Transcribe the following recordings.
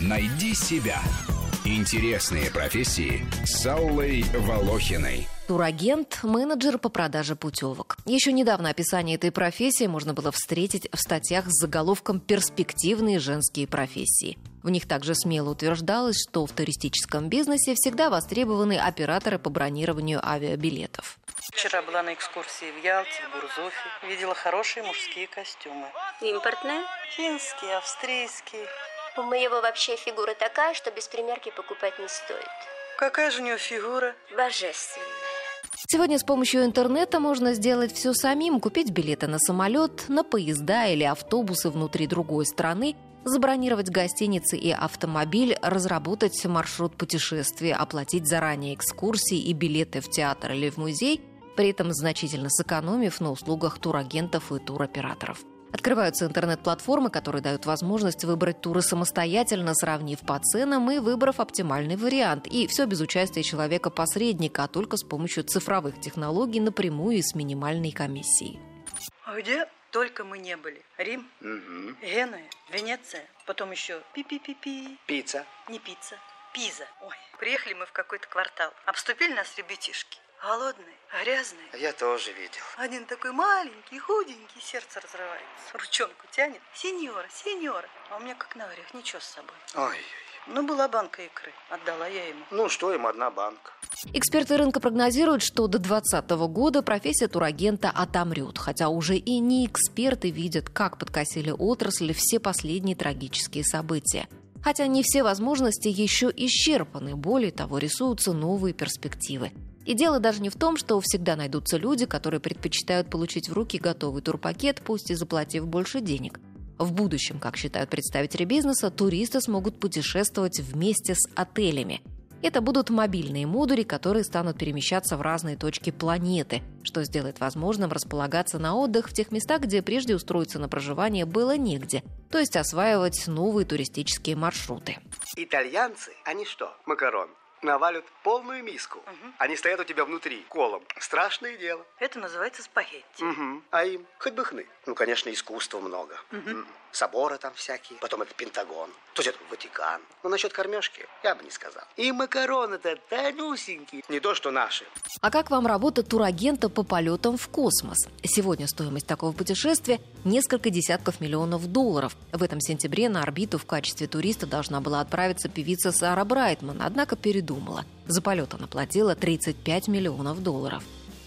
Найди себя. Интересные профессии с Аллой Волохиной. Турагент – менеджер по продаже путевок. Еще недавно описание этой профессии можно было встретить в статьях с заголовком «Перспективные женские профессии». В них также смело утверждалось, что в туристическом бизнесе всегда востребованы операторы по бронированию авиабилетов. Вчера была на экскурсии в Ялте, в Гурзуфе. Видела хорошие мужские костюмы. Импортная? Финские, австрийские. У моего вообще фигура такая, что без примерки покупать не стоит. Какая же у нее фигура? Божественная. Сегодня с помощью интернета можно сделать все самим, купить билеты на самолет, на поезда или автобусы внутри другой страны, забронировать гостиницы и автомобиль, разработать маршрут путешествия, оплатить заранее экскурсии и билеты в театр или в музей, при этом значительно сэкономив на услугах турагентов и туроператоров. Открываются интернет-платформы, которые дают возможность выбрать туры самостоятельно, сравнив по ценам и выбрав оптимальный вариант. И все без участия человека-посредника, а только с помощью цифровых технологий напрямую и с минимальной комиссией. А где только мы не были? Рим, Мгм. Генуя, Венеция, потом еще пи-пи-пи-пи. Пицца. Не пицца, Пиза. Ой, приехали мы в какой-то квартал. Обступили нас ребятишки. Голодные, грязные. Я тоже видел. Один такой маленький, худенький, сердце разрывается. Ручонку тянет. Сеньора, сеньора. А у меня как на орех, ничего с собой. Ой, Ну, была банка икры. Отдала я ему. ну что им одна банка? Эксперты рынка прогнозируют, что до 2020 года профессия турагента отомрет, хотя уже и не эксперты видят, как подкосили отрасль все последние трагические события. Хотя не все возможности еще исчерпаны, более того, рисуются новые перспективы. И дело даже не в том, что всегда найдутся люди, которые предпочитают получить в руки готовый турпакет, пусть и заплатив больше денег. В будущем, как считают представители бизнеса, туристы смогут путешествовать вместе с отелями. Это будут мобильные модули, которые станут перемещаться в разные точки планеты, что сделает возможным располагаться на отдых в тех местах, где прежде устроиться на проживание было негде, то есть осваивать новые туристические маршруты. Итальянцы, они что, макарон, навалят полную миску. Они стоят у тебя внутри, колом. Страшное дело. Это называется спагетти. Мгм. А им хоть бы хны. Ну, конечно, искусства много. М. Соборы там всякие. Потом это Пентагон. То есть это Ватикан. Но насчет кормежки я бы не сказал. И макароны-то тонюсенькие. Не то, что наши. А как вам работа турагента по полетам в космос? Сегодня стоимость такого путешествия – несколько десятков миллионов долларов. В этом сентябре на орбиту в качестве туриста должна была отправиться певица Сара Брайтман, однако передумала. За полет она платила 35 миллионов долларов.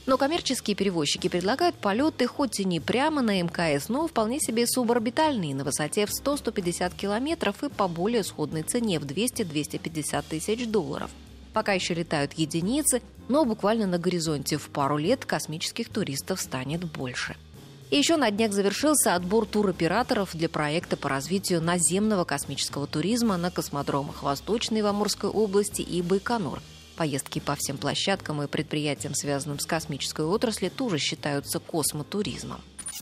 Но коммерческие перевозчики предлагают полеты хоть и не прямо на МКС, но вполне себе суборбитальные на высоте в 100-150 километров и по более сходной цене в 200-250 тысяч долларов. Пока еще летают единицы, но буквально на горизонте в пару лет космических туристов станет больше. Еще на днях завершился отбор туроператоров для проекта по развитию наземного космического туризма на космодромах Восточной в Амурской области и Байконур. Поездки по всем площадкам и предприятиям, связанным с космической отраслью, тоже считаются космотуризмом.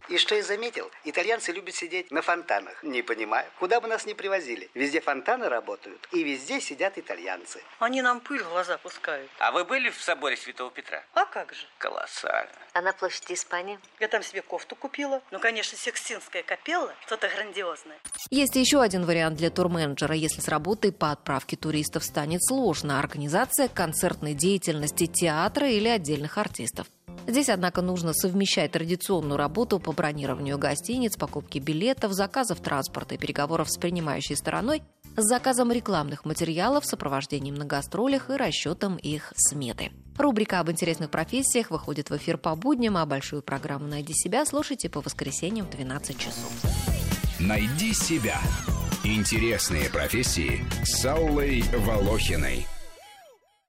И что я заметил, итальянцы любят сидеть на фонтанах. Не понимаю, куда бы нас ни привозили. Везде фонтаны работают, и везде сидят итальянцы. Они нам пыль в глаза пускают. А вы были в соборе Святого Петра? А как же? Колоссально. А на площади Испании? Я там себе кофту купила. Ну, конечно, Секстинская капелла. Что-то грандиозное. Есть еще один вариант для турменеджера, если с работой по отправке туристов станет сложно. Организация концертной деятельности театра или отдельных артистов. Здесь, однако, нужно совмещать традиционную работу по бронированию гостиниц, покупке билетов, заказов транспорта и переговоров с принимающей стороной с заказом рекламных материалов, сопровождением на гастролях и расчетом их сметы. Рубрика об интересных профессиях выходит в эфир по будням, а большую программу «Найди себя» слушайте по воскресеньям в 12 часов. Найди себя. Интересные профессии с Аллой Волохиной.